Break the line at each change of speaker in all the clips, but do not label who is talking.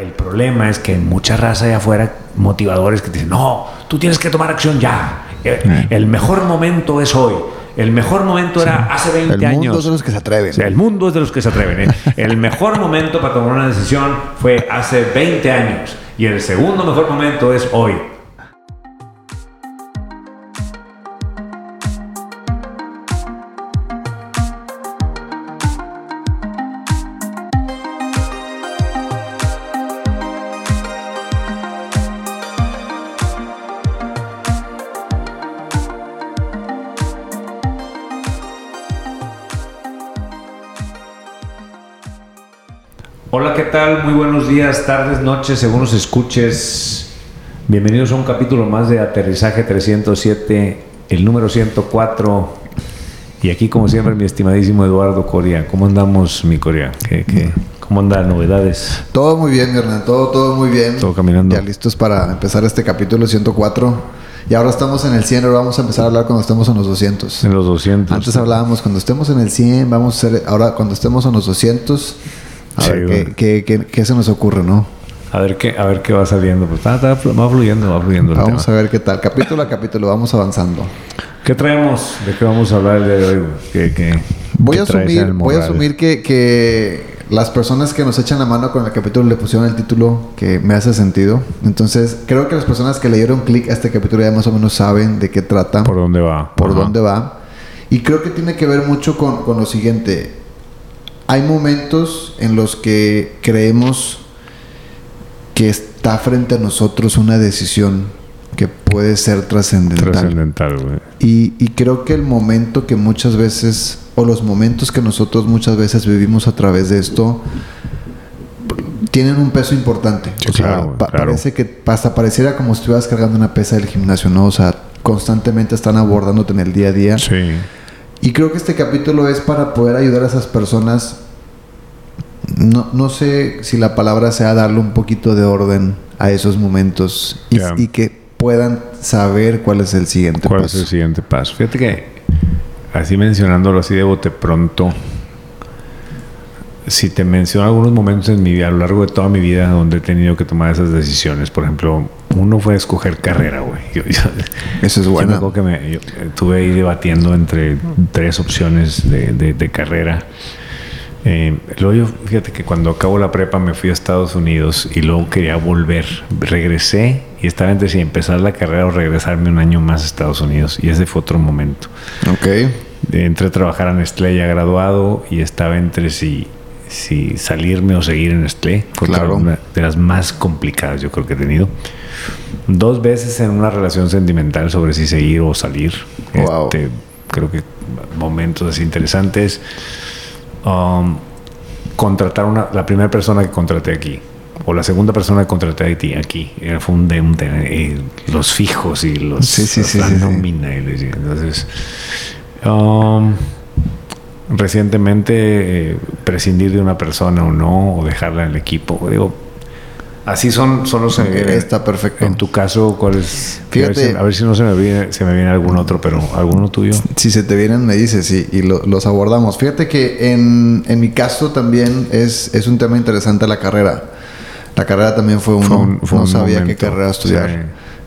el problema es que hay mucha raza allá afuera, motivadores que te dicen, no, tú tienes que tomar acción ya. Eh, El mejor momento es hoy. El mejor momento era hace 20
El
años.
mundo es de los que se atreven.
O sea, el mundo es de los que se atreven. ¿eh? El mejor momento para tomar una decisión fue hace 20 años. Y el segundo mejor momento es hoy. Muy buenos días, tardes, noches, según nos escuches. Bienvenidos a un capítulo más de Aterrizaje 307, el número 104. Y aquí, como siempre, mi estimadísimo Eduardo Coria. ¿Cómo andamos, mi Coria? ¿Qué, qué, cómo andan novedades?
Todo muy bien, Hernán. Todo, todo muy bien.
Todo caminando.
Ya listos para empezar este capítulo 104. Y ahora estamos en el 100, ahora vamos a empezar a hablar cuando estemos en los 200.
En los 200.
Antes hablábamos cuando estemos en el 100, vamos a hacer, ahora cuando estemos en los 200, a
Sí,
ver
bueno.
qué, qué, qué- qué se nos ocurre, ¿no?
A ver qué, a ver qué va saliendo. Pues, está- va fluyendo, va fluyendo el
Vamos
tema.
a ver qué tal. Capítulo a capítulo, vamos avanzando.
¿Qué traemos? ¿De qué vamos a hablar el día de hoy? ¿Qué, qué-
Voy a asumir, voy a asumir que, que las personas que nos echan la mano con el capítulo le pusieron el título que me hace sentido. Entonces, creo que las personas que le dieron clic a este capítulo ya más o menos saben de qué trata,
¿Por
por,
dónde va? Ajá.
dónde va. Y creo que tiene que ver mucho con, con lo siguiente. Hay momentos en los que creemos que está frente a nosotros una decisión que puede ser trascendental.
Trascendental, güey.
Y, y creo que el momento que muchas veces, o los momentos que nosotros muchas veces vivimos a través de esto, tienen un peso importante.
Sí,
o sea,
claro,
pa-
claro.
parece que hasta pareciera como si estuvieras cargando una pesa del gimnasio, ¿no? O sea, constantemente están abordándote en el día a día.
Sí.
Y creo que este capítulo es para poder ayudar a esas personas. No, no sé si la palabra sea darle un poquito de orden a esos momentos y, que puedan saber cuál es el siguiente
¿Cuál
paso.
es el siguiente paso? Fíjate que, así mencionándolo así de bote pronto, si te menciono algunos momentos en mi vida, a lo largo de toda mi vida, donde he tenido que tomar esas decisiones, por ejemplo, uno fue escoger carrera, güey. Yo, yo-
Eso es
yo
bueno.
acuerdo que me, yo estuve ahí debatiendo entre tres opciones de, de- de carrera. Eh, luego yo, fíjate que cuando acabo la prepa me fui a Estados Unidos y luego quería volver. Regresé y estaba entre si empezar la carrera o regresarme un año más a Estados Unidos. Y ese fue otro momento.
Ok.
Entré a trabajar en Nestlé ya graduado y estaba entre si, si salirme o seguir en Nestlé. Fue
Claro.
una de las más complicadas yo creo que he tenido. Dos veces en una relación sentimental sobre si seguir o salir.
Wow.
Este, creo que momentos así interesantes. Um, contratar una, la primera persona que contraté aquí. O la segunda persona que contraté a ti aquí. Era, fue un de, un de- eh, los fijos y los
Sí, sí, sí,
la nómina. y Entonces, um, recientemente eh, prescindir de una persona o no, o dejarla en el equipo. Digo, así son, son los eh,
Está perfecto.
En tu caso, ¿cuál es?
Fíjate.
A ver si, a ver si no se me viene, se me viene algún otro, pero alguno tuyo.
Si se te vienen, me dices y, y lo- los abordamos. Fíjate que en, en mi caso también es, es un tema interesante la carrera. La carrera también fue uno.
Fue un- fue
no
un
sabía
momento,
qué carrera estudiar.
sí.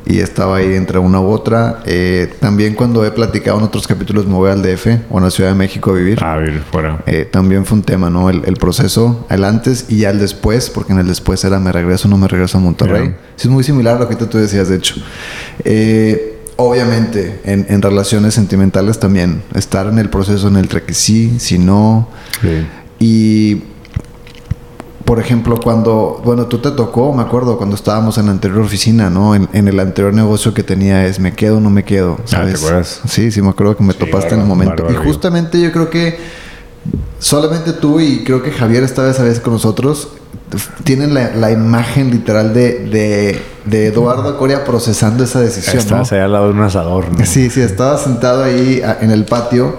Y estaba ahí entre una u otra. Eh, también cuando he platicado en otros capítulos me voy al DF o a la Ciudad de México a vivir.
A ver, fuera.
Eh, también fue un tema, ¿no? El, el proceso, el antes y ya el después, porque en el después era me regreso o no me regreso a Monterrey.
Ya.
Sí, es muy similar a lo que tú decías, de hecho. Eh, obviamente, en, en relaciones sentimentales también, estar en el proceso en el que sí, si no.
Sí.
Y, por ejemplo, cuando, bueno, tú te tocó, me acuerdo, cuando estábamos en la anterior oficina, ¿no? En, en el anterior negocio que tenía es, me quedo o no me quedo, ¿sabes?
Ah, ¿te acuerdas?
Sí, sí, me acuerdo que me
Sí,
topaste en el momento. Y justamente yo creo que solamente tú y creo que Javier esta vez a con nosotros tienen la, la imagen literal de, de, de Eduardo Coria procesando esa decisión, ¿no?
Estás ahí al lado de un asador, ¿no?
Sí, sí, estaba sentado ahí en el patio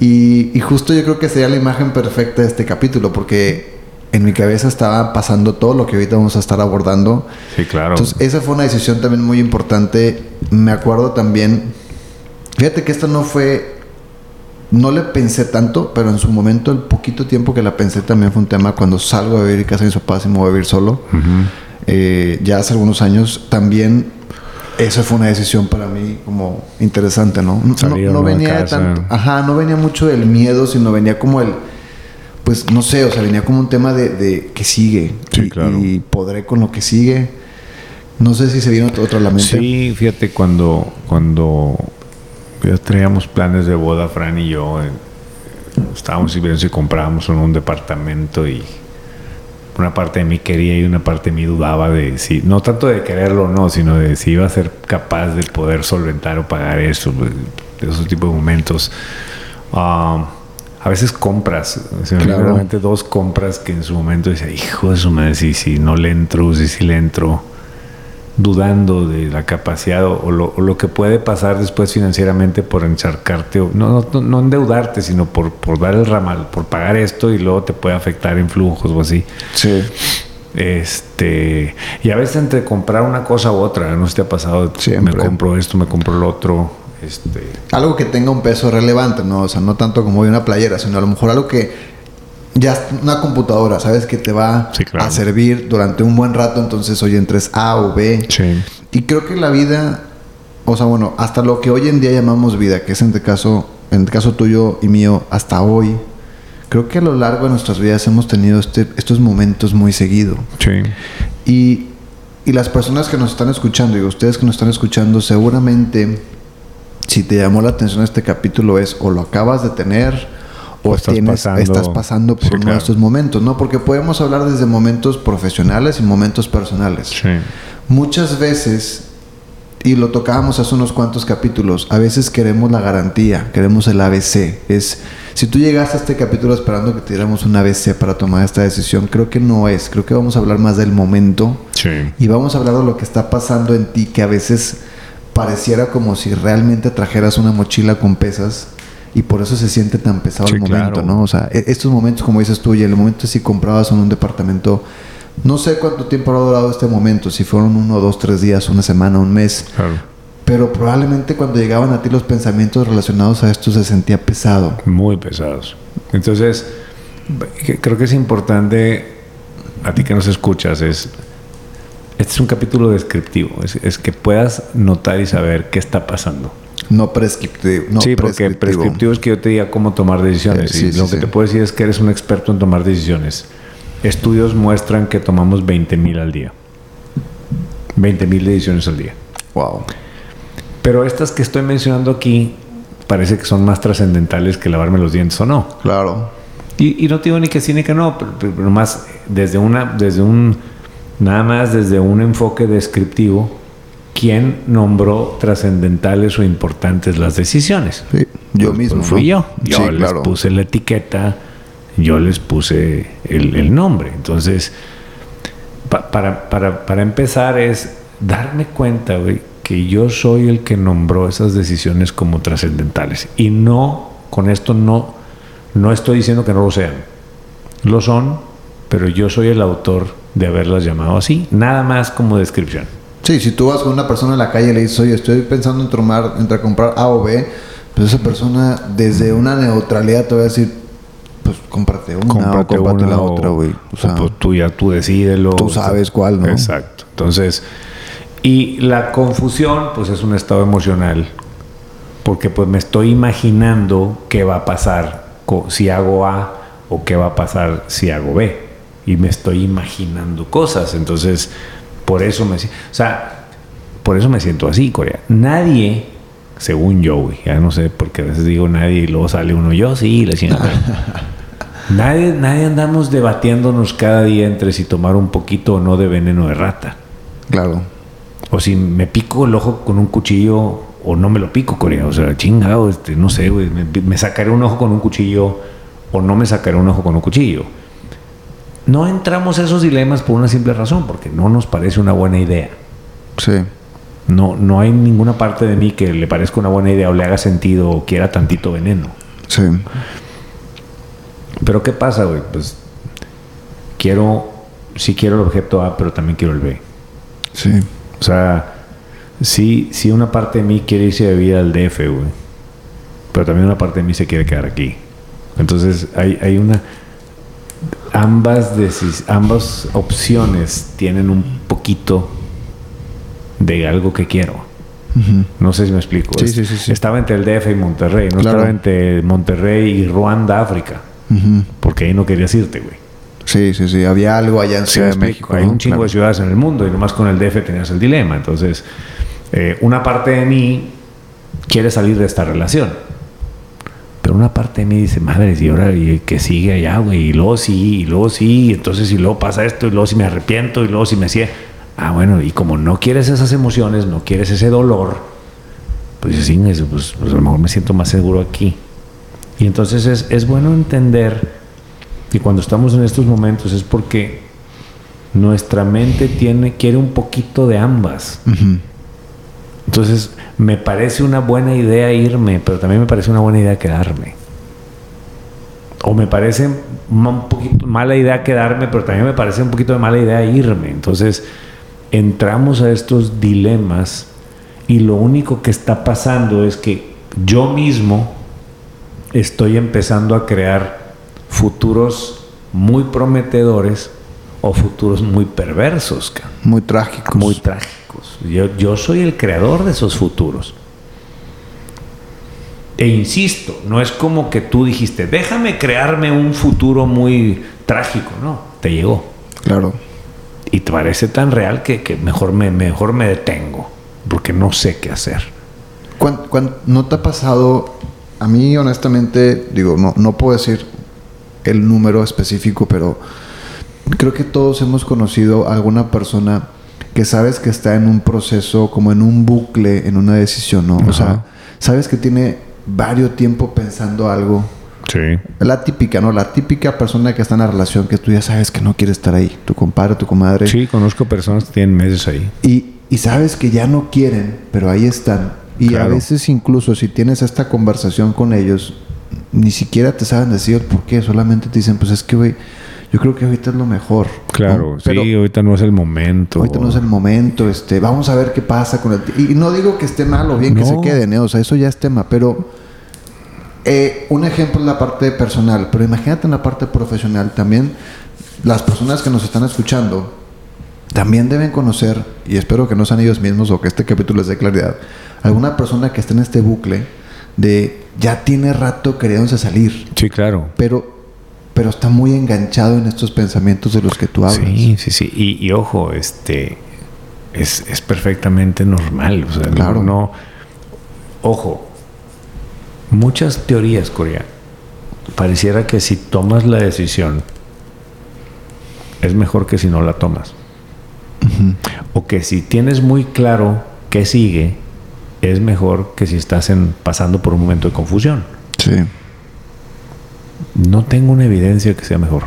y, y justo yo creo que sería la imagen perfecta de este capítulo porque en mi cabeza estaba pasando todo lo que ahorita vamos a estar abordando.
Sí, claro.
Entonces, esa fue una decisión también muy importante. Me acuerdo también, fíjate que esto no fue no le pensé tanto, pero en su momento, el poquito tiempo que la pensé también fue un tema cuando salgo a vivir casa de mis papás y me voy a vivir solo. Eh, ya hace algunos años también esa fue una decisión para mí como interesante, ¿no? no, venía tanto, ajá, no venía mucho del miedo, sino venía como el, pues no sé, o sea, venía como un tema de, que sigue y, claro. y, podré con lo que sigue. No sé si se vino otra a la mente.
Sí, fíjate cuando cuando ya teníamos planes de boda, Fran y yo, eh, estábamos viendo si comprábamos un departamento y una parte de mí quería y una parte de mí dudaba de si, no tanto de quererlo o no, sino de si iba a ser capaz de poder solventar o pagar eso, pues, de esos tipos de momentos. Ah, a veces compras, claramente dos compras que en su momento decía, hijo de su madre, si, si no le entro, si sí le entro dudando de la capacidad o lo, que puede pasar después financieramente por encharcarte, o, no, no, no endeudarte, sino por, por dar el ramal, por pagar esto y luego te puede afectar en flujos o así.
Sí.
Este, y a veces entre comprar una cosa u otra, no sé si te ha pasado, me compro esto, me compro lo otro. Este.
Algo que tenga un peso relevante, ¿no? O sea, no tanto como una playera, sino a lo mejor algo que ya una computadora, sabes que te va a servir durante un buen rato, entonces hoy entres A o B. Y creo que la vida, o sea, bueno, hasta lo que hoy en día llamamos vida, que es en el caso, en el caso tuyo y mío, hasta hoy, creo que a lo largo de nuestras vidas hemos tenido este, estos momentos muy seguido. Y, y las personas que nos están escuchando, y ustedes que nos están escuchando, seguramente, si te llamó la atención este capítulo, es o lo acabas de tener, o estás, pasando, estás pasando por uno de estos momentos, ¿no? Porque podemos hablar desde momentos profesionales y momentos personales. Muchas veces, y lo tocábamos hace unos cuantos capítulos, a veces queremos la garantía, queremos el ABC. Es, si tú llegaste a este capítulo esperando que te diéramos un ABC para tomar esta decisión, creo que no es. Creo que vamos a hablar más del momento. Y vamos a hablar de lo que está pasando en ti, que a veces pareciera como si realmente trajeras una mochila con pesas y por eso se siente tan pesado el momento, ¿no? O sea, e-, estos momentos, como dices tú, y el momento si comprabas en un departamento, no sé cuánto tiempo ha durado este momento, si fueron uno, dos, tres días, una semana, un mes. Pero probablemente cuando llegaban a ti los pensamientos relacionados a esto se sentía pesado.
Muy pesados. Entonces, creo que es importante, a ti que nos escuchas, es este es un capítulo descriptivo, es, que puedas notar y saber qué está pasando.
No prescriptivo. No
sí, porque prescriptivo es que yo te diga cómo tomar decisiones. Eh, lo que te puedo decir es que eres un experto en tomar decisiones. Estudios muestran que tomamos 20 mil al día. 20 mil decisiones al día.
Wow.
Pero estas que estoy mencionando aquí parece que son más trascendentales que lavarme los dientes o no.
Claro.
Y, no te digo ni que sí ni que no, pero, pero más desde una, desde un, nada más desde un enfoque descriptivo quién nombró trascendentales o importantes las decisiones.
Sí, yo pues, mismo.
fui yo. Yo les puse la etiqueta, yo les puse el, nombre. Entonces, para, para, para, empezar es darme cuenta, güey, que yo soy el que nombró esas decisiones como trascendentales. Y no, con esto no, no estoy diciendo que no lo sean. Lo son, pero yo soy el autor de haberlas llamado así. Nada más como descripción.
Sí, si tú vas con una persona en la calle y le dices, oye, estoy pensando en tomar, entre comprar A o B, pues esa persona desde una neutralidad te va a decir, pues cómprate una cómprate o cómprate la otra, güey.
O sea, pues tú ya tú decídelo.
Tú sabes cuál, ¿no?
Exacto. Entonces, y la confusión, pues es un estado emocional. Porque pues me estoy imaginando qué va a pasar si hago A o qué va a pasar si hago B. Y me estoy imaginando cosas. Entonces, por eso me, o sea, por eso me siento así, Corea. Nadie, según yo, güey, ya no sé, porque a veces digo nadie y luego sale uno, yo sí, la chingada. nadie, nadie andamos debatiéndonos cada día entre si tomar un poquito o no de veneno de rata.
Claro.
O si me pico el ojo con un cuchillo o no me lo pico, Corea. O sea, chingado, este, no sé, güey, me, me sacaré un ojo con un cuchillo o no me sacaré un ojo con un cuchillo no entramos a esos dilemas por una simple razón, porque no nos parece una buena idea.
Sí.
No, no hay ninguna parte de mí que le parezca una buena idea o le haga sentido o quiera tantito veneno.
Sí.
Pero ¿qué pasa, güey? Pues quiero, sí quiero el objeto A, pero también quiero el B.
Sí.
O sea, sí, sí una parte de mí quiere irse a vivir al DF, güey. pero también una parte de mí se quiere quedar aquí. Entonces hay, hay una... Ambas, decis- ambas opciones tienen un poquito de algo que quiero. No sé si me explico.
Sí,
Es-
sí, sí, sí.
Estaba entre el DF y Monterrey, no
Claro.
estaba entre Monterrey y Ruanda, África. Porque ahí no querías irte, güey.
Sí, sí, sí. Había algo allá en Ciudad de. México.
Hay
¿no?
un chingo
Claro.
de ciudades en el mundo y nomás con el DF tenías el dilema. Entonces, eh, una parte de mí quiere salir de esta relación. Pero una parte de mí dice, madre, y ahora y que sigue allá, güey, y luego sí, y luego sí, y entonces y luego pasa esto, y luego si me arrepiento, y luego si me hacía. Ah, bueno, y como no quieres esas emociones, no quieres ese dolor, pues "Sí, pues, pues, a lo mejor me siento más seguro aquí. Y entonces es, es bueno entender que cuando estamos en estos momentos es porque nuestra mente tiene, quiere un poquito de ambas.
Ujú.
Entonces, me parece una buena idea irme, pero también me parece una buena idea quedarme. O me parece un poquito mala idea quedarme, pero también me parece un poquito de mala idea irme. Entonces, entramos a estos dilemas y lo único que está pasando es que yo mismo estoy empezando a crear futuros muy prometedores o futuros muy perversos.
Muy trágicos.
Muy trágicos. Yo, yo soy el creador de esos futuros. E insisto, no es como que tú dijiste, déjame crearme un futuro muy trágico. No, te llegó.
Claro.
Y te parece tan real que, que mejor, me, mejor me detengo, porque no sé qué hacer.
¿Cuán- cuán- no te ha pasado? A mí, honestamente, digo, no, no puedo decir el número específico, pero creo que todos hemos conocido a alguna persona que sabes que está en un proceso, como en un bucle, en una decisión, ¿no? O sea,
Ajá.
sabes que tiene varios tiempo pensando algo.
Sí.
La típica, ¿no? La típica persona que está en la relación que tú ya sabes que no quiere estar ahí. Tu compadre, tu comadre.
Sí, conozco personas que tienen meses ahí.
Y, y sabes que ya no quieren, pero ahí están. Y a
Claro.
veces incluso si tienes esta conversación con ellos, ni siquiera te saben decir por qué. Solamente te dicen, pues es que, güey, yo creo que ahorita es lo mejor.
Claro,
¿no? Pero
sí, ahorita no es el momento.
ahorita no es el momento. Este, vamos a ver qué pasa con el... Y no digo que esté mal o bien que se queden, ¿eh? O sea, eso ya es tema. Pero eh, un ejemplo es la parte personal. Pero imagínate en la parte profesional también. Las personas que nos están escuchando también deben conocer, y espero que no sean ellos mismos o que este capítulo les dé claridad, alguna persona que esté en este bucle de ya tiene rato queriéndose salir,
Sí, claro.
pero, pero está muy enganchado en estos pensamientos de los que tú hablas.
Sí, sí, sí. Y, y ojo, este es, es perfectamente normal. O sea, no-
Claro.
no, Ojo, muchas teorías, Corea, pareciera que si tomas la decisión, es mejor que si no la tomas. O que si tienes muy claro qué sigue, es mejor que si estás en, pasando por un momento de confusión.
Sí.
No tengo una evidencia que sea mejor.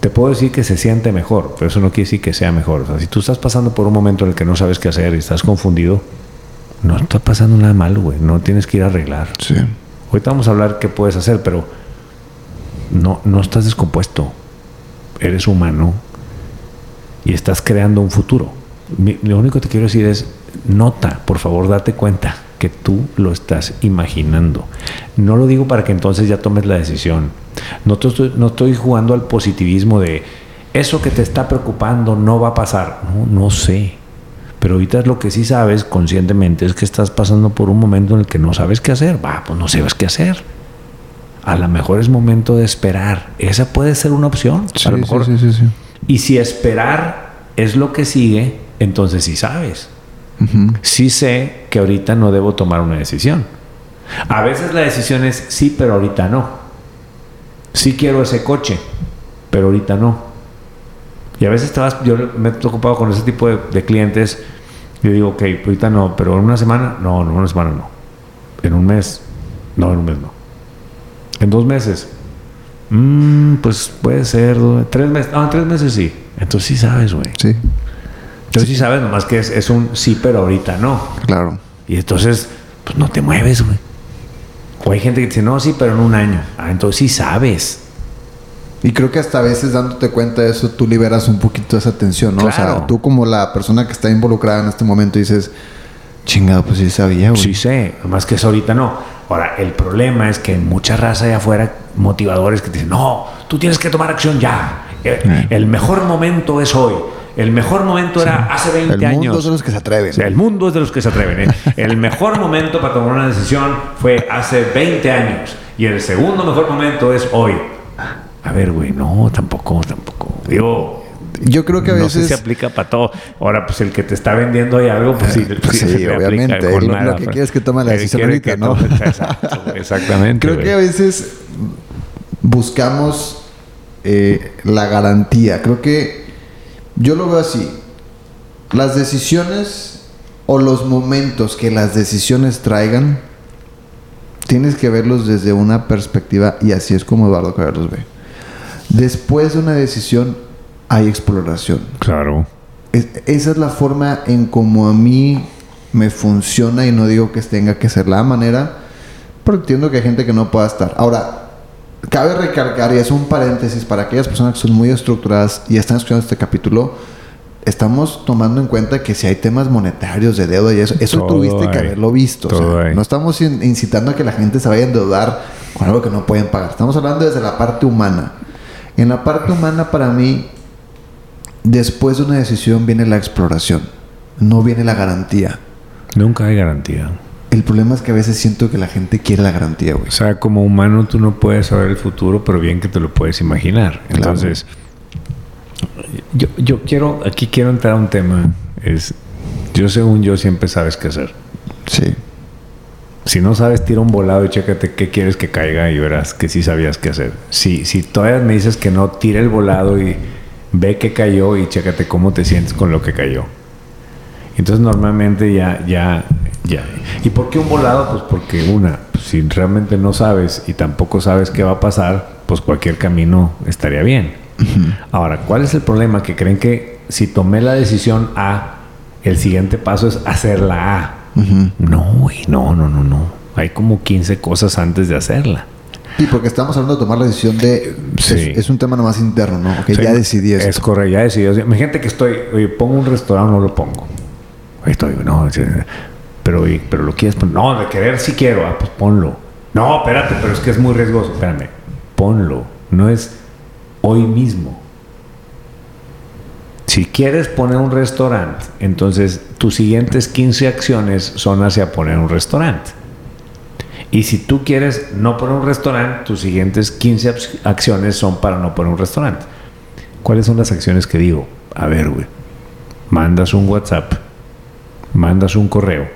Te puedo decir que se siente mejor, pero eso no quiere decir que sea mejor. O sea, si tú estás pasando por un momento en el que no sabes qué hacer y estás confundido, no está pasando nada mal, güey. No tienes que ir a arreglar.
Sí.
Ahorita vamos a hablar qué puedes hacer, pero no, no estás descompuesto. Eres humano y estás creando un futuro. Mi- lo único que te quiero decir es, nota, por favor, date cuenta que tú lo estás imaginando. No lo digo para que entonces ya tomes la decisión. No, te estoy, no estoy jugando al positivismo de eso que te está preocupando no va a pasar. No, no sé. Pero ahorita lo que sí sabes conscientemente es que estás pasando por un momento en el que no sabes qué hacer. Va, pues no sabes qué hacer. A lo mejor es momento de esperar. Esa puede ser una opción.
Sí,
a lo mejor.
sí, sí, sí.
Y si esperar es lo que sigue, entonces sí sabes. Sí sé que ahorita no debo tomar una decisión. A veces la decisión es sí, pero ahorita no. Sí quiero ese coche, pero ahorita no. Y a veces te vas, yo me he ocupado con ese tipo de, de clientes. Yo digo, ok, ahorita no, pero en una semana, no, en una semana no. En un mes, no, en un mes no. En dos meses, mm, pues puede ser, tres meses, no, en tres meses sí. Entonces sí sabes, güey.
Sí,
Entonces sí sabes, nomás que es, es un sí, pero ahorita no.
claro.
Y entonces, pues no te mueves, güey. O hay gente que dice, no, sí, pero en un año. Ah, entonces sí sabes.
Y creo que hasta a veces dándote cuenta de eso, tú liberas un poquito esa tensión, ¿no? O sea,
Claro.
tú como la persona que está involucrada en este momento dices, Chingado, pues sí sabía, güey.
Sí sé, más que eso ahorita no. Ahora, el problema es que mucha raza allá afuera, motivadores que te dicen, no, tú tienes que tomar acción ya. Eh,
Eh.
El mejor momento es hoy. El mejor momento era hace 20
El mundo
años.
es de los que se atreven.
O sea, el mundo es de los que se atreven. ¿eh? El mejor momento para tomar una decisión fue hace 20 años. Y el segundo mejor momento es hoy. A ver, güey, no, tampoco, tampoco. Digo,
Yo creo que a
no sé
veces...
si aplica para todo. Ahora, pues el que te está vendiendo ahí algo, pues sí,
pues sí,
aplica
obviamente.
con
Lo-
nada,
lo que
pues.
quiere es que tome la
Él
decisión ahorita, ¿no?
tome- Exacto, güey, exactamente.
Creo
güey.
que a veces buscamos eh, la garantía. Creo que yo lo veo así. Las decisiones o los momentos que las decisiones traigan, tienes que verlos desde una perspectiva y así es como Eduardo Carlos los ve. Después de una decisión hay exploración.
Claro.
Es- esa es la forma en como a mí me funciona y no digo que tenga que ser la manera, pero entiendo que hay gente que no pueda estar. Ahora, cabe recargar, y es un paréntesis para aquellas personas que son muy estructuradas y están escuchando este capítulo, estamos tomando en cuenta que si hay temas monetarios de deuda y eso, eso
Todo
tuviste que
hay.
haberlo visto. o sea, no estamos in- incitando a que la gente se vaya a endeudar con algo que no pueden pagar. Estamos hablando desde la parte humana. En la parte humana, para mí, después de una decisión viene la exploración, no viene la garantía.
Nunca hay garantía.
El problema es que a veces siento que la gente quiere la garantía, güey.
O sea, como humano tú no puedes saber el futuro, pero bien que te lo puedes imaginar. Entonces, yo, yo quiero, aquí quiero entrar a un tema. Es, yo según yo siempre sabes qué hacer.
Sí.
Si no sabes, tira un volado y chécate qué quieres que caiga y verás que sí sabías qué hacer. Si, si todavía me dices que no, tira el volado y ve qué cayó y chécate cómo te sientes con lo que cayó. Entonces normalmente ya, ya, ya. ¿Y por qué un volado? Pues porque una, pues, si realmente no sabes y tampoco sabes qué va a pasar, pues cualquier camino estaría bien. Ahora, ¿cuál es el problema? Que creen que si tomé la decisión A, el siguiente paso es hacer la A. No, güey, no, no, no, no. Hay como 15 cosas antes de hacerla.
Y porque estamos hablando de tomar la decisión de...
Sí.
Es, es un tema nomás interno, ¿no?
Sí,
ya decidí eso.
Es correcto, ya decidí. Imagínate que estoy, oye, pongo un restaurante o no lo pongo. Estoy, no, sí, pero, pero lo quieres poner. No, de querer sí quiero, ah, pues ponlo. No, espérate, pero es que es muy riesgoso. Espérame, ponlo. No es hoy mismo. Si quieres poner un restaurante, entonces tus siguientes 15 acciones son hacia poner un restaurante. Y si tú quieres no poner un restaurante, tus siguientes 15 ac- acciones son para no poner un restaurante. ¿Cuáles son las acciones que digo? A ver, güey. Mandas un WhatsApp, mandas un correo,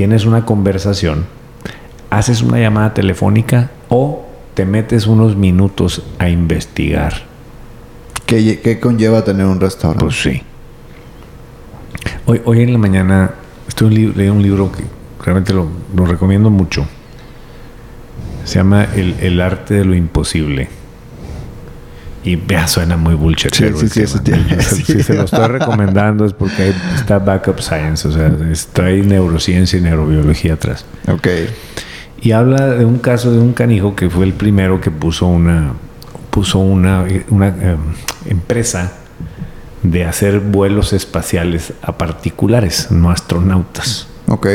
tienes una conversación, haces una llamada telefónica o te metes unos minutos a investigar.
¿Qué, qué conlleva tener un restaurante?
Pues sí. Hoy, hoy en la mañana estoy leí un libro que realmente lo, lo recomiendo mucho. Se llama El, El arte de lo imposible. Y vea, suena muy bullshit.
Sí, sí, sí, eso tiene,
Si
sí.
se lo estoy recomendando es porque está backup science, o sea, ahí neurociencia y neurobiología atrás.
ok.
Y habla de un caso de un canijo que fue el primero que puso una puso una, una eh, empresa de hacer vuelos espaciales a particulares, no astronautas.
Ok.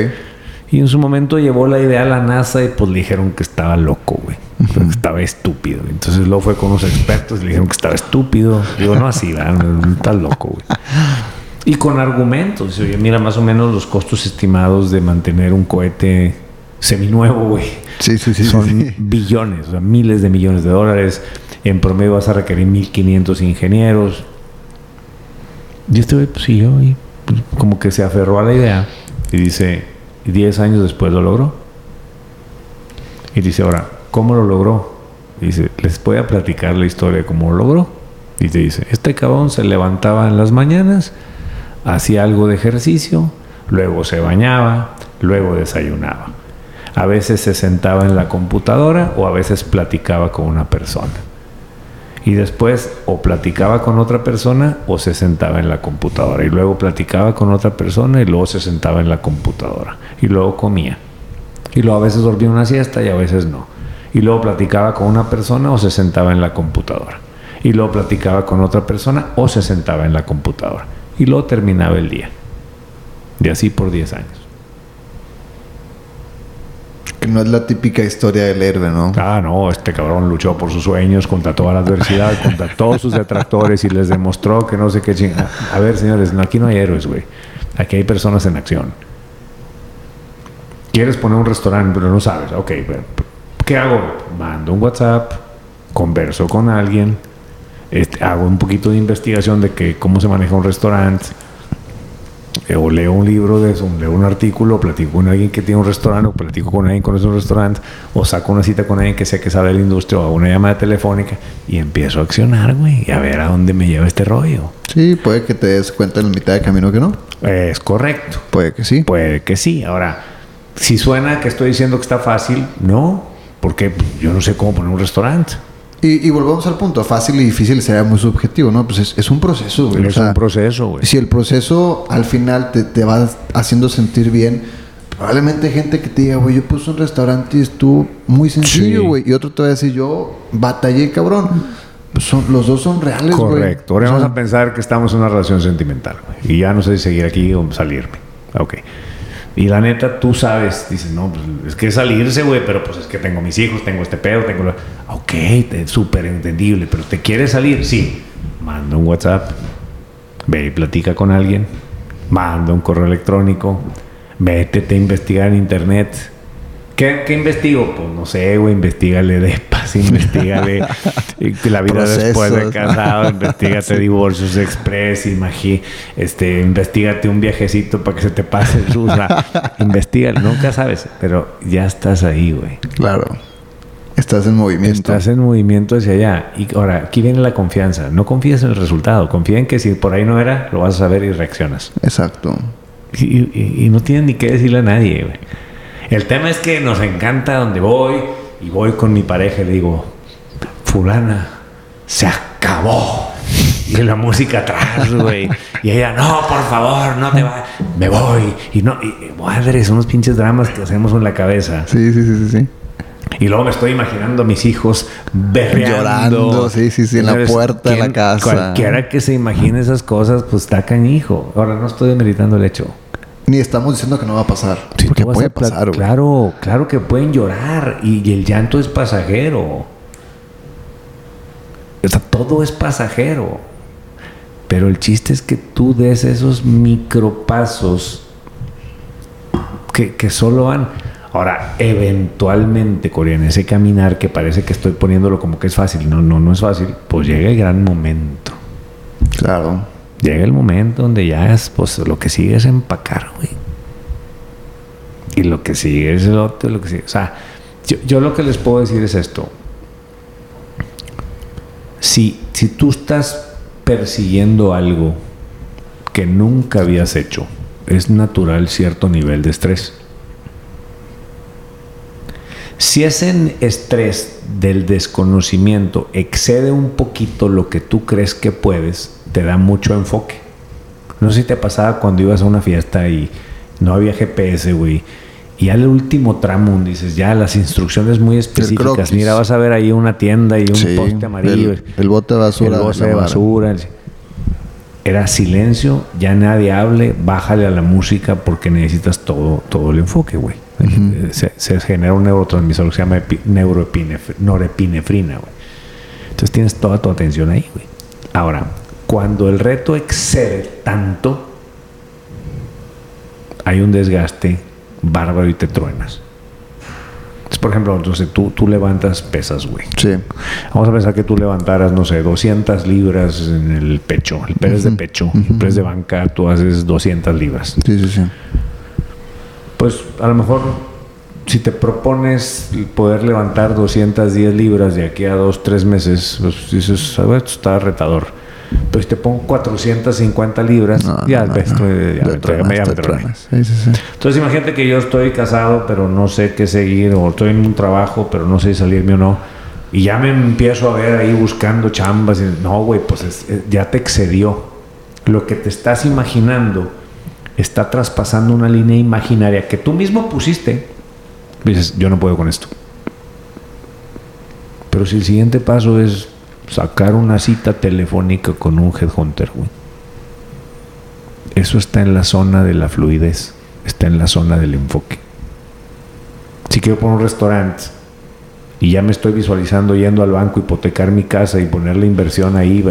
Y en su momento llevó la idea a la NASA y pues le dijeron que estaba loco, güey. Que estaba estúpido. Entonces luego fue con unos expertos y le dijeron que estaba estúpido. Digo, no así, estás loco, güey. Y con argumentos. Oye, mira, más o menos los costos estimados de mantener un cohete seminuevo, güey.
Sí, sí, sí.
Son
sí.
billones, o sea, miles de millones de dólares. En promedio vas a requerir 1.500 ingenieros. Y este güey pues, siguió y pues, como que se aferró a la idea. Y dice, y 10 años después lo logró. Y dice, ahora, ¿cómo lo logró? Dice, les voy a platicar la historia de cómo lo logró. Y te dice, este cabrón se levantaba en las mañanas, hacía algo de ejercicio, luego se bañaba, luego desayunaba. A veces se sentaba en la computadora o a veces platicaba con una persona. Y después o platicaba con otra persona o se sentaba en la computadora. Y luego platicaba con otra persona y luego se sentaba en la computadora. Y luego comía. Y luego a veces dormía una siesta y a veces no. Y luego platicaba con una persona o se sentaba en la computadora. Y luego platicaba con otra persona o se sentaba en la computadora. Y luego terminaba el día. Y así por 10 años.
Que no es la típica historia del héroe, ¿no?
Ah, no, este cabrón luchó por sus sueños contra toda la adversidad, contra todos sus detractores y les demostró que no sé qué chingada. A ver, señores, no, aquí no hay héroes, güey. Aquí hay personas en acción. Quieres poner un restaurante, pero no sabes. Ok, pero, ¿qué hago? Mando un WhatsApp, converso con alguien, este, hago un poquito de investigación de que cómo se maneja un restaurante, eh, o leo un libro de eso, leo un artículo, platico con alguien que tiene un restaurante, o platico con alguien con ese restaurante, o saco una cita con alguien que sé que sabe de la industria, o hago una llamada telefónica y empiezo a accionar, güey, y a ver a dónde me lleva este rollo.
Sí, puede que te des cuenta en la mitad de camino que no.
Es correcto.
Puede que sí.
Puede que sí. Ahora, si suena que estoy diciendo que está fácil, no, porque yo no sé cómo poner un restaurante.
Y, y volvemos al punto, fácil y difícil sería muy subjetivo, ¿no? Pues es, es un proceso, güey. O
Es
sea,
un proceso, güey.
Si el proceso al final te, te va haciendo sentir bien, probablemente gente que te diga, güey, yo puse un restaurante y estuvo muy sencillo,
Sí.
güey. Y otro te va a decir, yo batallé, cabrón. Pues son, los dos son reales, güey.
Correcto. Ahora
O sea,
vamos a pensar que estamos en una relación sentimental, güey. Y ya no sé si seguir aquí o salirme. Ok. Y la neta, tú sabes, dices, no, pues es que salirse, güey, pero pues es que tengo mis hijos, tengo este pedo, tengo... lo-". Ok, súper entendible, pero ¿te quieres salir? Sí. Manda un WhatsApp, ve y platica con alguien, manda un correo electrónico, métete a investigar en internet. ¿Qué, qué investigo? Pues no sé, güey, investigale de paz, investigale eh, la vida después de casado, investigate divorcios express, imagi, este, investigate un viajecito para que se te pase el sus, investiga, nunca sabes, pero ya estás ahí, güey.
Claro. Estás en movimiento.
Estás en movimiento hacia allá. Y ahora, aquí viene la confianza. No confíes en el resultado. Confía en que si por ahí no era, lo vas a saber y reaccionas.
Exacto.
Y, y- y no tienes ni que decirle a nadie, güey. El tema es que nos encanta donde voy y voy con mi pareja y le digo, fulana, se acabó. Y la música atrás, güey. Y ella, no, por favor, no te vayas. Me voy. Y no, y, madre, son unos pinches dramas que hacemos en la cabeza.
Sí, sí, sí, sí. sí.
Y luego me estoy imaginando a mis hijos berreando.
Llorando, sí, sí, sí, en la puerta de la
¿quién-
casa.
Cualquiera que se imagine esas cosas, pues está canijo. Ahora no estoy demeritando el hecho.
Ni estamos diciendo que no va a pasar.
Sí,
porque puede pasar, güey.
Claro, claro que pueden llorar y, y el llanto es pasajero. O sea, todo es pasajero. Pero el chiste es que tú des esos micropasos que, que solo van. Ahora, eventualmente, Corea, en ese caminar que parece que estoy poniéndolo como que es fácil, no, no, no es fácil, pues llega el gran momento.
Claro.
Llega el momento donde ya es, pues lo que sigue es empacar, güey. Y lo que sigue es el otro, lo que sigue. O sea, yo, lo que les puedo decir es esto. Si, si tú estás persiguiendo algo que nunca habías hecho, es natural cierto nivel de estrés. Si ese estrés del desconocimiento excede un poquito lo que tú crees que puedes, te da mucho enfoque. No sé si te pasaba cuando ibas a una fiesta y no había GPS, güey. Y al último tramo dices, ya las instrucciones muy específicas. Mira, vas a ver ahí una tienda y un
Sí,
poste amarillo.
el- el bote de basura
El bote de basura. el- Era silencio, ya nadie hable, bájale a la música porque necesitas todo, todo el enfoque, güey. Eh, se, se genera un neurotransmisor que se llama epi- neuroepinef- norepinefrina, güey. Entonces tienes toda tu atención ahí, güey. Ahora, cuando el reto excede tanto, hay un desgaste bárbaro y te truenas. Entonces, por ejemplo, entonces tú, tú levantas pesas, güey.
Sí.
Vamos a pensar que tú levantaras, no sé, 200 libras en el pecho, el press de pecho, el press de banca, tú haces 200 libras.
Sí, sí, sí.
Pues a lo mejor si te propones poder levantar 210 libras de aquí a dos, tres meses, pues dices, a ver, esto está retador. Si te pongo 450 libras,
No,
ya
no,
ves,
no.
ya me
Te
troné,
truenas,
ya me
te
troné.
truenas. Sí, sí, sí.
Entonces imagínate que yo estoy casado, pero no sé qué seguir, o estoy en un trabajo, pero no sé si salirme o no. Y ya me empiezo a ver ahí buscando chambas. Y, no, güey, pues es- es- ya te excedió. Lo que te estás imaginando está traspasando una línea imaginaria que tú mismo pusiste. Dices, yo no puedo con esto. Pero si el siguiente paso es sacar una cita telefónica con un headhunter, güey. eso está en la zona de la fluidez, está en la zona del enfoque. Si quiero poner un restaurante y ya me estoy visualizando yendo al banco, hipotecar mi casa y poner la inversión ahí,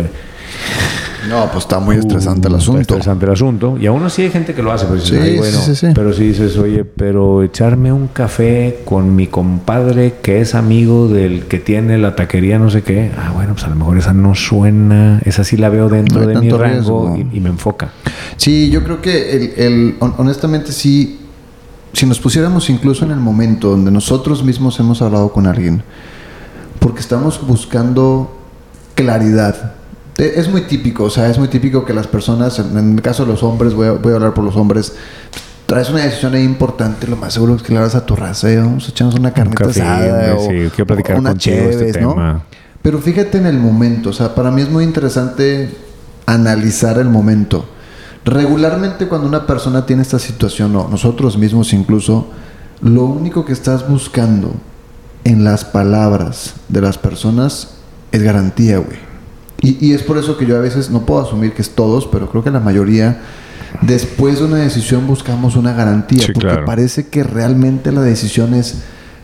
no, pues está muy estresante el uh, asunto.
Está estresante el asunto. Y aún así hay gente que lo hace. Pero, sí, bueno, pero si dices, oye, pero echarme un café con mi compadre que es amigo del que tiene la taquería, no sé qué. Ah, bueno, pues a lo mejor esa no suena. Esa sí la veo dentro de mi rango y, me enfoca.
Sí, yo creo que el, el, honestamente sí. Si nos pusiéramos incluso en el momento donde nosotros mismos hemos hablado con alguien, porque estamos buscando claridad es muy típico, o sea, es muy típico que las personas, en el caso de los hombres, voy a, voy a hablar por los hombres, traes una decisión ahí importante, lo más seguro es que le hagas a tu raza, ¿eh? vamos a echarnos una carnita asada o,
quiero platicar una este ¿no?
Pero fíjate en el momento, o sea, para mí es muy interesante analizar el momento. Regularmente cuando una persona tiene esta situación, o nosotros mismos incluso, lo único que estás buscando en las palabras de las personas es garantía, güey. Y, es por eso que yo a veces no puedo asumir que es todos, pero creo que la mayoría, después de una decisión buscamos una garantía, porque parece que realmente la decisión es,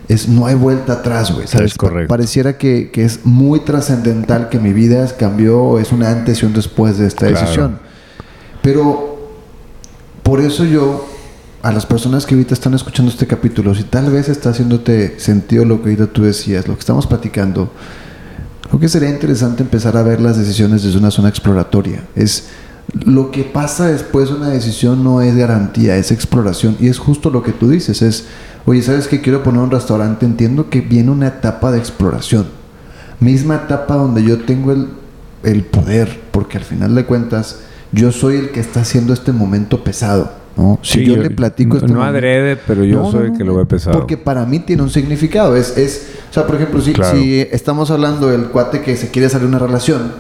es no hay vuelta atrás, güey. ¿sabes? Pareciera que, es muy trascendental que mi vida cambió, es una antes y un después de esta decisión. Pero por eso yo, a las personas que ahorita están escuchando este capítulo, si tal vez está haciéndote sentido lo que ahorita tú decías, lo que estamos platicando, Creo que sería interesante empezar a ver las decisiones desde una zona exploratoria. Es lo que pasa después de una decisión no es garantía, es exploración. Y es justo lo que tú dices, es, oye, ¿sabes que quiero poner un restaurante? Entiendo que viene una etapa de exploración. Misma etapa donde yo tengo el, el poder, porque al final de cuentas yo soy el que está haciendo este momento pesado. ¿No?
Si yo, le platico... No, no adrede, pero yo soy el que lo ve pesado.
Porque para mí tiene un significado. Es, es, o sea, por ejemplo, si, si estamos hablando del cuate que se quiere salir una relación,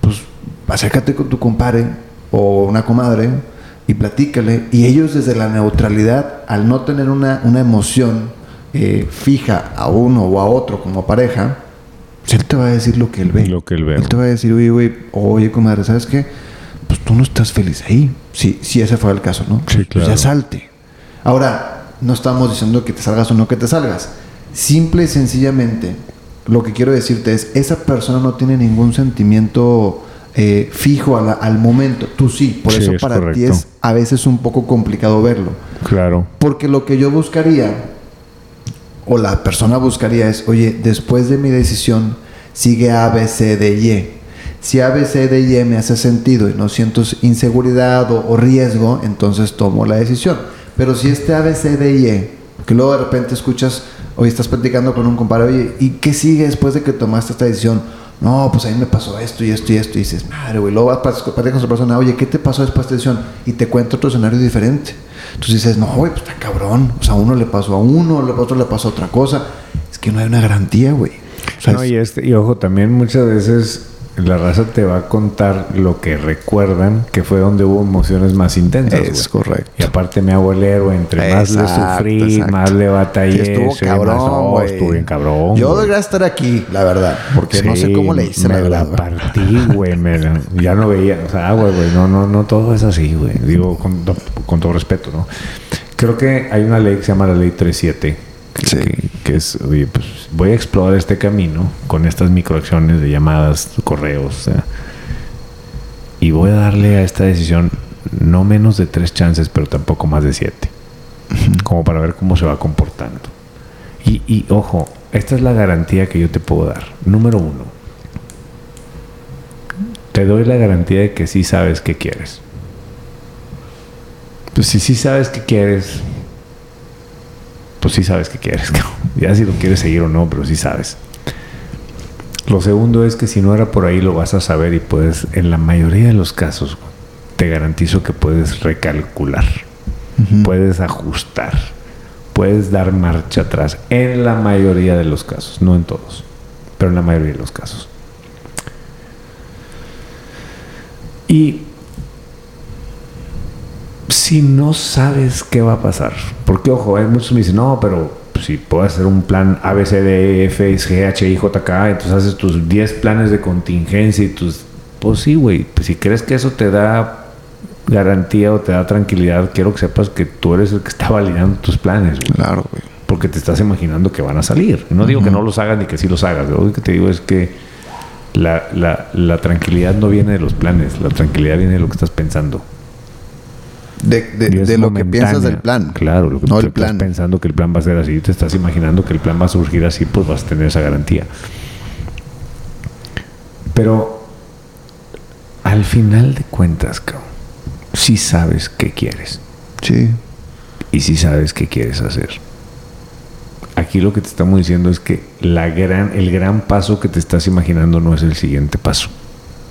pues acércate con tu compadre o una comadre y platícale. Y ellos desde la neutralidad, al no tener una, una emoción eh, fija a uno o a otro como pareja, pues él te va a decir lo que él ve.
Lo que él ve.
Él te va a decir, oye, güey, oye, comadre, ¿sabes qué? Pues tú no estás feliz ahí. Si, si ese fue el caso, ¿no?
Sí,
claro. Pues ya salte. Ahora, no estamos diciendo que te salgas o no que te salgas. Simple y sencillamente, lo que quiero decirte es, esa persona no tiene ningún sentimiento eh, fijo al momento. Tú sí, por eso para ti es a veces un poco complicado verlo.
Claro.
Porque lo que yo buscaría, o la persona buscaría es, oye, después de mi decisión, sigue A, B, C, D, Y. Si A, B, C, D, Y me hace sentido y no siento inseguridad o, o riesgo, entonces tomo la decisión. Pero si este A, B, C, D, Y, que luego de repente escuchas Hoy estás platicando con un compadre, oye, ¿y qué sigue después de que tomaste esta decisión? No, pues a mí me pasó esto y esto y esto. Y dices, madre, güey. Luego vas para con otra persona, oye, ¿qué te pasó después de esta decisión? Y te cuenta otro escenario diferente. Entonces dices, no, güey, pues está cabrón. O sea, a uno le pasó a uno, a otro le pasó a otra cosa. Es que no hay una garantía, güey.
no, y, este, y ojo, también muchas veces la raza te va a contar lo que recuerdan que fue donde hubo emociones más intensas.
Es correcto.
Y aparte me hago el héroe, entre más le sufrí, más le batallé.
estuvo cabrón, güey.
estuvo bien cabrón.
Yo debería estar aquí, la verdad, porque no sé cómo le hice,
me la, partí, güey. ya no veía, o sea, güey, güey, no, no, no todo es así, güey. Digo, con, con todo respeto, ¿no? Creo que hay una ley que se llama la ley 37 que, es, oye, pues voy a explorar este camino con estas microacciones de llamadas, correos, y voy a darle a esta decisión no menos de tres chances, pero tampoco más de siete, como para ver cómo se va comportando. Y, y ojo, esta es la garantía que yo te puedo dar. Número uno, te doy la garantía de que sí sabes qué quieres. Pues si sí sabes qué quieres, pues sí sabes que quieres. Ya si lo quieres seguir o no, pero sí sabes. Lo segundo es que si no era por ahí lo vas a saber y puedes, en la mayoría de los casos, te garantizo que puedes recalcular, puedes ajustar, puedes dar marcha atrás, en la mayoría de los casos, no en todos, pero en la mayoría de los casos. Y si no sabes qué va a pasar? Porque, ojo, hay muchos me dicen, no, pero si puedo hacer un plan A, B, C, D, F, G, H, I, J, K, entonces haces tus 10 planes de contingencia y tus... Pues sí, güey, pues si crees que eso te da garantía o te da tranquilidad, quiero que sepas que tú eres el que está validando tus planes, güey.
Claro, güey.
Porque te estás imaginando que van a salir. No digo que no los hagas ni que sí los hagas. Lo que te digo es que la, la- la tranquilidad no viene de los planes, la tranquilidad viene de lo que estás pensando.
De, lo que piensas del plan.
Claro, lo que
no
tú
el
estás
plan.
pensando que el plan va a ser así, te estás imaginando que el plan va a surgir así, pues vas a tener esa garantía. Pero al final de cuentas, cabrón, sí sabes qué quieres
Sí.
y sí sabes qué quieres hacer. Aquí lo que te estamos diciendo es que la gran, el gran paso que te estás imaginando no es el siguiente paso.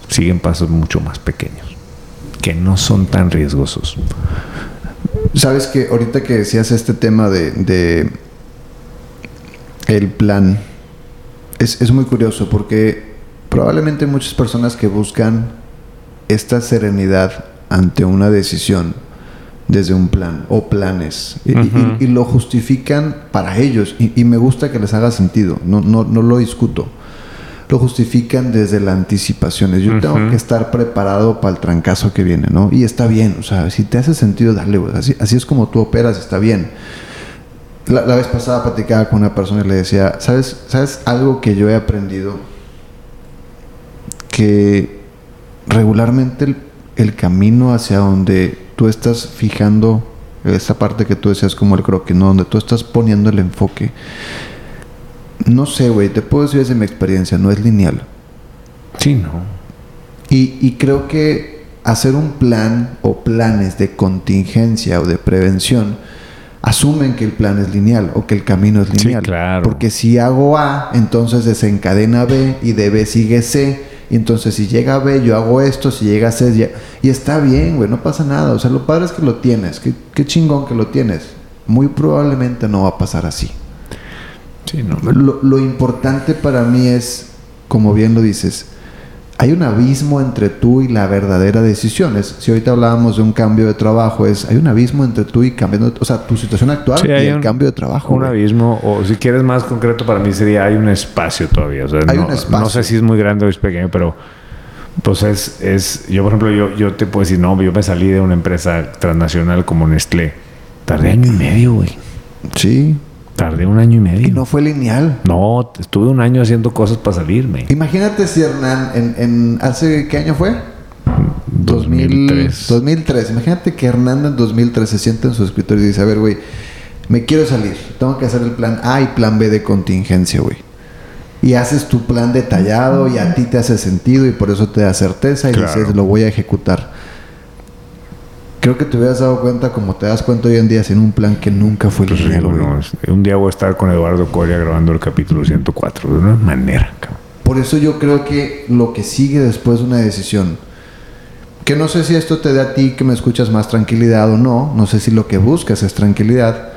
Siguen pasos mucho más pequeños, que no son tan riesgosos.
Sabes que ahorita que decías este tema de, de el plan, es, es muy curioso porque probablemente hay muchas personas que buscan esta serenidad ante una decisión desde un plan o planes y, y-
Ujú.
y lo justifican para ellos y, y me gusta que les haga sentido, no, no, no lo discuto. Lo justifican desde la anticipación. es, Yo tengo que estar preparado para el trancazo que viene, ¿no? Y está bien, o sea, si te hace sentido, dale. Así, así es como tú operas, está bien. La, la vez pasada platicaba con una persona y le decía, ¿sabes, ¿sabes algo que yo he aprendido? Que regularmente el, el camino hacia donde tú estás fijando esa parte que tú decías como el croquis, ¿no? Donde tú estás poniendo el enfoque. No sé, güey, te puedo decir desde mi experiencia, no es lineal.
Sí, no.
Y, y creo que hacer un plan o planes de contingencia o de prevención asumen que el plan es lineal o que el camino es
Sí,
lineal.
claro.
Porque si hago A, entonces desencadena B y de B sigue C. Y entonces si llega a B, yo hago esto, si llega a C, ya- y está bien, güey, no pasa nada. O sea, lo padre es que lo tienes. Qué, qué chingón que lo tienes. Muy probablemente no va a pasar así.
Sí, no.
Lo, lo importante para mí es, como bien lo dices, hay un abismo entre tú y la verdadera decisión. Es, si ahorita hablábamos de un cambio de trabajo, es hay un abismo entre tú y cambiando, o sea, tu situación actual
Sí,
y
hay
el
un-
cambio de trabajo.
Un
güey.
abismo, o si quieres más concreto para mí sería hay un espacio todavía. O sea,
Hay
no,
un espacio.
no sé si es muy grande o es pequeño, pero pues es, es yo por ejemplo, yo, yo te puedo decir, no, yo me salí de una empresa transnacional como Nestlé. Tardé año y medio, güey.
Sí.
Tardé un año y medio.
Y no fue lineal.
No, estuve un año haciendo cosas para salirme.
Imagínate si Hernán, en, en- ¿hace qué año fue?
2003.
2003. Imagínate que Hernán en 2003 se sienta en su escritorio y dice, a ver, güey, me quiero salir. Tengo que hacer el plan A y plan B de contingencia, güey. Y haces tu plan detallado y a ti te hace sentido y por eso te da certeza y
Claro.
dices, lo voy a ejecutar. Creo que te hubieras dado cuenta, como te das cuenta hoy en día, sin un plan que nunca fue
Pues,
lineal,
digo,
güey.
no, es- un día voy a estar con Eduardo Coria grabando el capítulo 104. De una manera, cabrón.
Por eso yo creo que lo que sigue después de una decisión, que no sé si esto te da a ti que me escuchas más tranquilidad o no, no sé si lo que buscas es tranquilidad.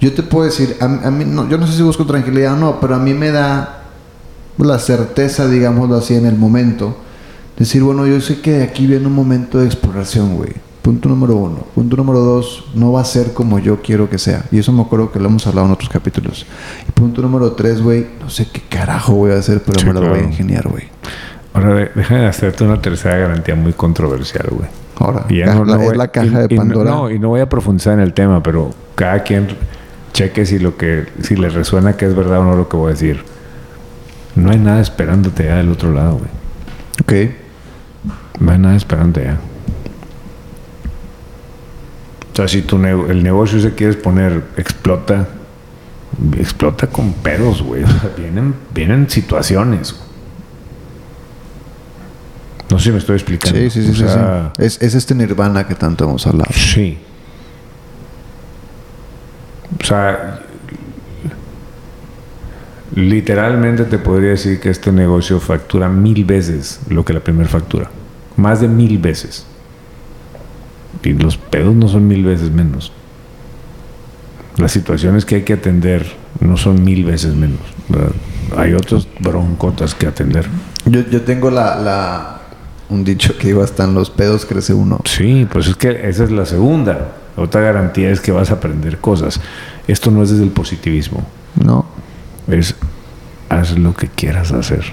Yo te puedo decir, a, a mí no, yo no sé si busco tranquilidad o no, pero a mí me da la certeza, digámoslo así, en el momento. Decir, bueno, yo sé que de aquí viene un momento de exploración, güey. Punto número uno. Punto número dos, no va a ser como yo quiero que sea. Y eso me acuerdo que lo hemos hablado en otros capítulos. Y punto número tres, güey, no sé qué carajo voy a hacer, pero
Sí,
me lo voy a ingeniar, güey.
Ahora, déjame hacerte una tercera garantía muy controversial, güey.
Ahora,
Y ya no- no
la-
voy-
es la caja
y-
de
y no-
Pandora.
No, y no voy a profundizar en el tema, pero cada quien cheque si lo que si le resuena que es verdad o no lo que voy a decir. No hay nada esperándote ya del otro lado, güey.
Ok.
No hay nada esperándote ya. O sea, si tu nego- el negocio se quieres poner, explota, explota con pedos, güey. O sea, vienen, vienen situaciones. No sé si me estoy explicando.
Sí, sí, sí,
O sea,
sí. Es, es este nirvana que tanto hemos hablado.
Sí. O sea, literalmente te podría decir que este negocio factura mil veces lo que la primera factura. Más de mil veces. Y los pedos no son mil veces menos. Las situaciones que hay que atender no son mil veces menos. ¿verdad? Hay otros broncotas que atender.
Yo, yo tengo la, la- un dicho que iba hasta en los pedos crece uno.
Sí, pues es que esa es la segunda. Otra garantía es que vas a aprender cosas. Esto no es desde el positivismo.
No.
Es haz lo que quieras hacer.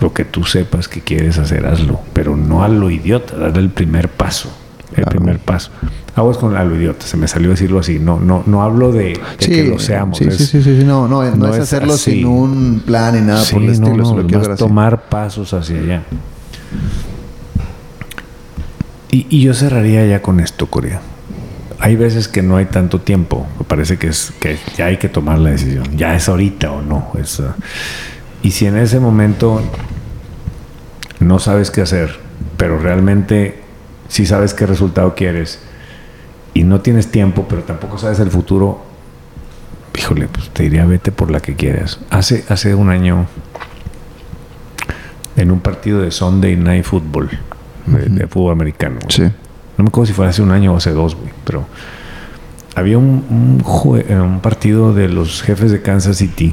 Lo que tú sepas que quieres hacer, hazlo. Pero no a lo idiota, dale el primer paso. El primer paso. Aguas con la lo idiota, se me salió decirlo así. No, no, no hablo de, que lo seamos.
Sí, sí, sí, sí, no, no, no, es, hacerlo sin un plan ni nada por el estilo.
No, no, tomar pasos hacia allá. Y, y, yo cerraría ya con esto, Corea. Hay veces que no hay tanto tiempo. Me parece que es que ya hay que tomar la decisión. Ya es ahorita o no. Es, uh, y si en ese momento no sabes qué hacer, pero realmente sí sabes qué resultado quieres y no tienes tiempo, pero tampoco sabes el futuro, híjole, pues te diría vete por la que quieras. Hace, hace un año, en un partido de Sunday Night Football, de, fútbol americano.
Sí.
No me acuerdo si fue hace un año o hace dos, güey, pero había un, un, eh, un, partido de los jefes de Kansas City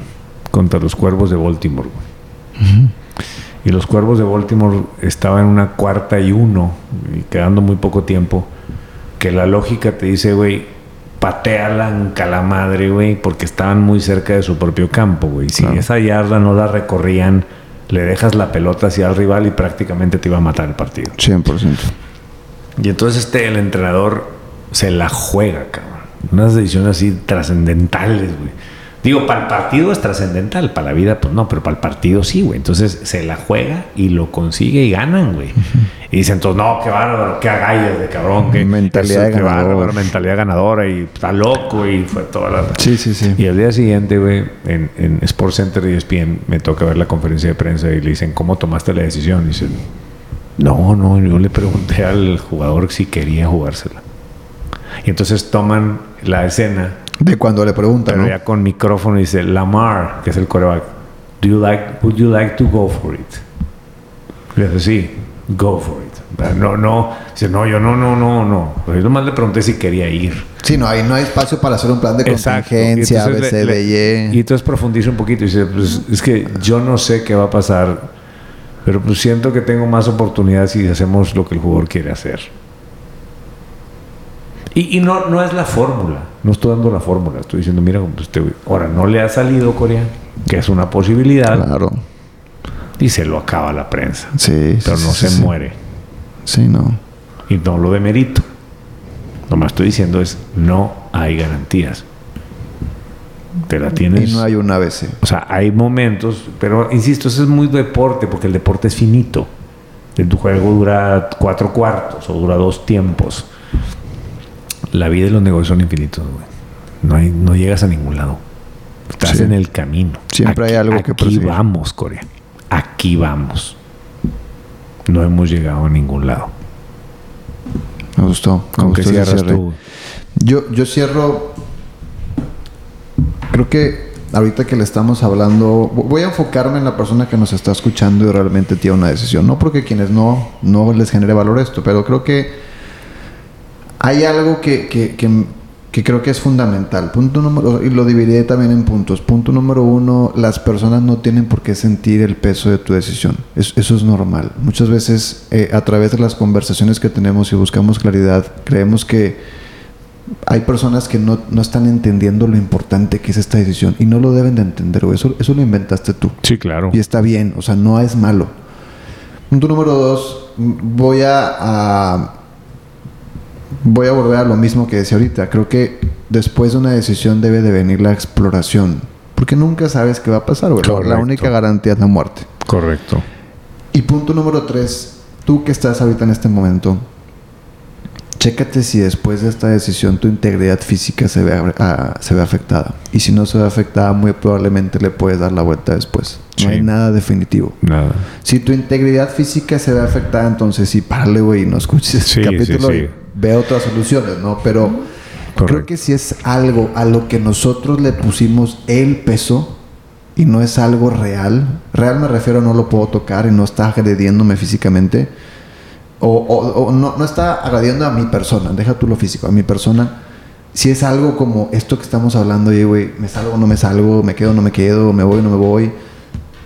contra los cuervos de Baltimore, güey. Y los cuervos de Baltimore estaban en una cuarta y uno, y quedando muy poco tiempo que la lógica te dice, güey, pateala en calamadre, güey, porque estaban muy cerca de su propio campo, güey. Si esa yarda no la recorrían, le dejas la pelota hacia el rival y prácticamente te iba a matar el partido.
100%.
Y entonces este, el entrenador se la juega, cabrón. Unas decisiones así trascendentales, güey Digo, para el partido es trascendental, para la vida, pues no, pero para el partido sí, güey. Entonces se la juega y lo consigue y ganan, güey. Y dicen, entonces, no, qué bárbaro, qué agallas de cabrón, qué
mentalidad ganadora.
mentalidad ganadora y está loco y fue toda la.
Sí, sí, sí.
Y al día siguiente, güey, en, en Sports Center y ESPN me toca ver la conferencia de prensa y le dicen, ¿cómo tomaste la decisión? Y dicen, no, no, yo le pregunté al jugador si quería jugársela. Y entonces toman la escena
de cuando le preguntan,
Pero ya con micrófono dice Lamar, que es el coreback. Do you like, would you like to go for it? Le dice, sí, go for it. No, no, dice, no, yo no, no, no, no. Yo nomás le pregunté si quería ir.
Sí, no, ahí no hay espacio para hacer un plan de contingencia,
y Y entonces profundiza un poquito y dice, pues es que yo no sé qué va a pasar, pero pues siento que tengo más oportunidades si hacemos lo que el jugador quiere hacer. Y, no, no es la fórmula, no estoy dando la fórmula, estoy diciendo, mira, pues ahora no le ha salido Corea, que es una posibilidad.
Claro.
Y se lo acaba la prensa.
Sí.
Pero no se muere.
Sí, no.
Y no lo demerito. Lo más estoy diciendo es, no hay garantías. Te la tienes.
Y no hay una vez.
O sea, hay momentos, pero insisto, eso es muy deporte, porque el deporte es finito. Tu juego dura cuatro cuartos o dura dos tiempos la vida y los negocios son infinitos, güey. No, hay, no llegas a ningún lado. Estás en el camino.
Siempre hay algo que
Aquí vamos, Corea. Aquí vamos. No hemos llegado a ningún lado.
Me gustó.
¿Con qué cierras tú?
Yo, yo cierro. Creo que ahorita que le estamos hablando, voy a enfocarme en la persona que nos está escuchando y realmente tiene una decisión. No porque quienes no, no les genere valor esto, pero creo que hay algo que, que, que, creo que es fundamental. Punto número, y lo dividiré también en puntos. Punto número uno, las personas no tienen por qué sentir el peso de tu decisión. eso es normal. Muchas veces eh, a través de las conversaciones que tenemos y buscamos claridad, creemos que hay personas que no, no, están entendiendo lo importante que es esta decisión y no lo deben de entender. Eso, eso lo inventaste tú.
Sí, claro.
Y está bien, o sea, no es malo. Punto número dos, voy a voy a volver a lo mismo que decía ahorita. Creo que después de una decisión debe de venir la exploración. Porque nunca sabes qué va a pasar, La única garantía es la muerte.
Correcto.
Y punto número tres, tú que estás ahorita en este momento, chécate si después de esta decisión tu integridad física se ve, ah, se ve afectada. Y si no se ve afectada, muy probablemente le puedes dar la vuelta después. No hay nada definitivo.
Nada.
Si tu integridad física se ve afectada, entonces sí, párale, güey, y no escuches el capítulo ve otras soluciones, ¿no? Pero creo que si es algo a lo que nosotros le pusimos el peso y no es algo real, real me refiero no lo puedo tocar y no está agrediéndome físicamente, o, no, no, está agrediendo a mi persona, deja tú lo físico, a mi persona. Si es algo como esto que estamos hablando, oye, güey, me salgo o no me salgo, me quedo o no me quedo, me voy o no me voy.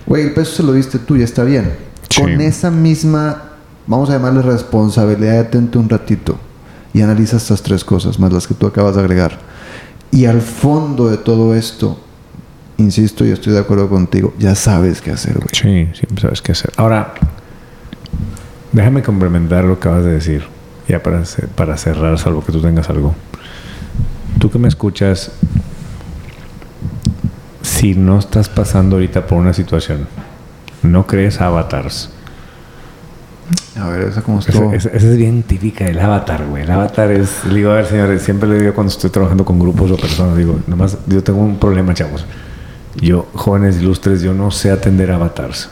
Güey, el peso se lo diste tú y está bien. Con esa misma, vamos a llamarle responsabilidad, atente un ratito y analiza estas tres cosas, más las que tú acabas de agregar. Y al fondo de todo esto, insisto y estoy de acuerdo contigo, ya sabes qué hacer, güey.
Sí, siempre sabes qué hacer. Ahora, déjame complementar lo que acabas de decir. ya para, para cerrar, salvo que tú tengas algo. Tú que me escuchas, si no estás pasando ahorita por una situación, no crees avatars.
A ver, esa como estuvo.
esa- es bien típica, el avatar, güey. El avatar es, le digo, a ver, señores, siempre le digo cuando estoy trabajando con grupos o personas, digo, nomás, yo tengo un problema, chavos. Yo, jóvenes ilustres, yo no sé atender avatars.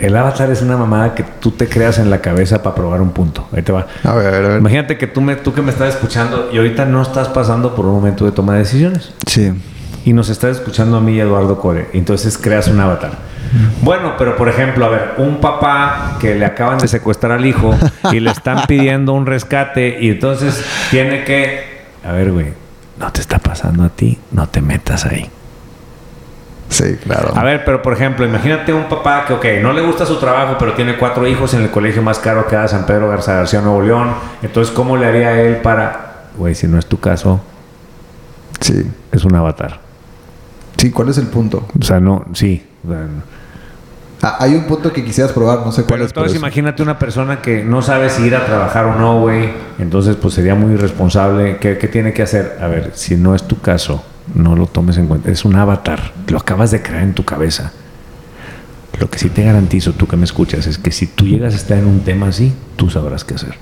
El avatar es una mamada que tú te creas en la cabeza para probar un punto. Ahí te va.
A ver, a ver, a ver.
Imagínate que tú, me, tú que me estás escuchando y ahorita no estás pasando por un momento de toma de decisiones
Sí.
y nos estás escuchando a mí y Eduardo Core. Entonces creas un avatar. Bueno, pero por ejemplo, a ver, un papá que le acaban de secuestrar al hijo y le están pidiendo un rescate y entonces tiene que, a ver, güey, no te está pasando a ti, no te metas ahí.
Sí, claro.
A ver, pero por ejemplo, imagínate un papá que, ok, no le gusta su trabajo, pero tiene cuatro hijos en el colegio más caro que da San Pedro Garza García, Nuevo León. Entonces, ¿cómo le haría él para, güey, si no es tu caso,
Sí.
es un avatar?
Sí, ¿cuál es el punto?
O sea, no, sí. o sea,
Ah, hay un punto que quisieras probar, no sé cuál
Pero
es. pero
entonces
es-
imagínate una persona que no sabe si ir a trabajar o no, güey. Entonces, pues sería muy irresponsable. ¿Qué, qué tiene que hacer? A ver, si no es tu caso, no lo tomes en cuenta. Es un avatar. Lo acabas de crear en tu cabeza. Lo que sí te garantizo, tú que me escuchas, es que si tú llegas a estar en un tema así, tú sabrás qué hacer.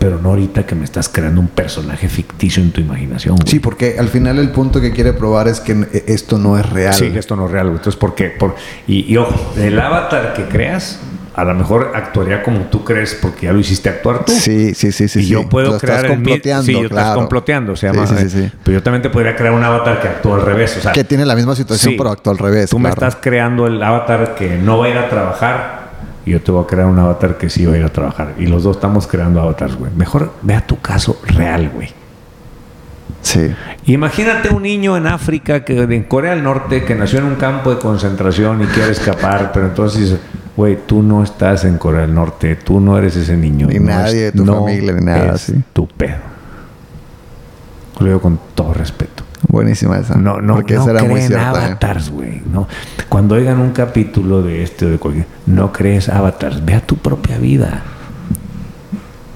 Pero no ahorita que me estás creando un personaje ficticio en tu imaginación. güey.
Sí, porque al final el punto que quiere probar es que esto no es real.
Sí, esto no es real. güey. Entonces, ¿por qué? Por, y, y ojo, el avatar que creas, a lo mejor actuaría como tú crees porque ya lo hiciste actuar tú.
Sí, sí, sí, sí.
y yo puedo
Lo
crear
estás
el
comploteando,
Sí, yo estás comploteando. Se
Sí,
llama,
sí, sí,
eh,
sí.
Pero yo también te podría crear un avatar que actúa al revés. O sea,
Que tiene la misma situación, pero actúa al revés.
Tú me estás creando el avatar que no va a ir a trabajar. Y yo te voy a crear un avatar que sí va a ir a trabajar. Y los dos estamos creando avatars, güey. Mejor vea tu caso real, güey.
Sí.
Imagínate un niño en África, que en Corea del Norte, que nació en un campo de concentración y quiere escapar, pero entonces dice, güey, tú no estás en Corea del Norte, tú no eres ese niño.
Ni
no
nadie
es-
de tu
no
familia, ni nada,
es
sí.
tu pedo. Lo digo con todo respeto.
Buenísima esa.
No, no,
Porque
no
esa era muy
creen
cierta. ¿eh?
avatars, güey. No. Cuando oigan un capítulo de este o de cualquier, no crees avatars, vea tu propia vida.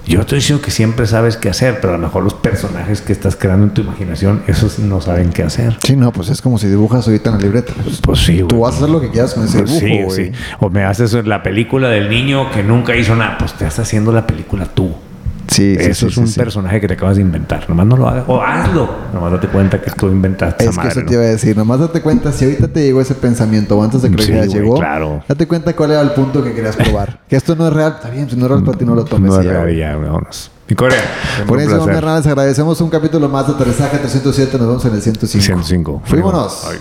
Yo estoy diciendo que siempre sabes qué hacer, pero a lo mejor los personajes que estás creando en tu imaginación, esos no saben qué hacer.
Sí, no, pues es como si dibujas ahorita en la libreta.
Pues sí, güey.
Tú vas a hacer lo que quieras con ese
Pues
dibujo,
sí, sí. O me haces la película del niño que nunca hizo nada. Pues te estás haciendo la película tú.
Sí, sí,
Eso
sí,
es un
sí.
personaje que te acabas de inventar. Nomás no lo hagas. O hazlo. Nomás date cuenta que tú inventaste
Es
esa
que
madre.
eso te iba a decir. Nomás date cuenta, si ahorita te llegó ese pensamiento o antes de que
Sí, güey,
llegó,
claro.
date cuenta cuál era el punto que querías probar. que esto no es real. Está bien, si no es real para ti, no lo tomes.
No es real, ya, vámonos. Y Corea.
Por eso. Hernández, agradecemos un capítulo más de Aterrizaje 307. Nos vemos en el 105.
105.
Fuímonos.
Ay.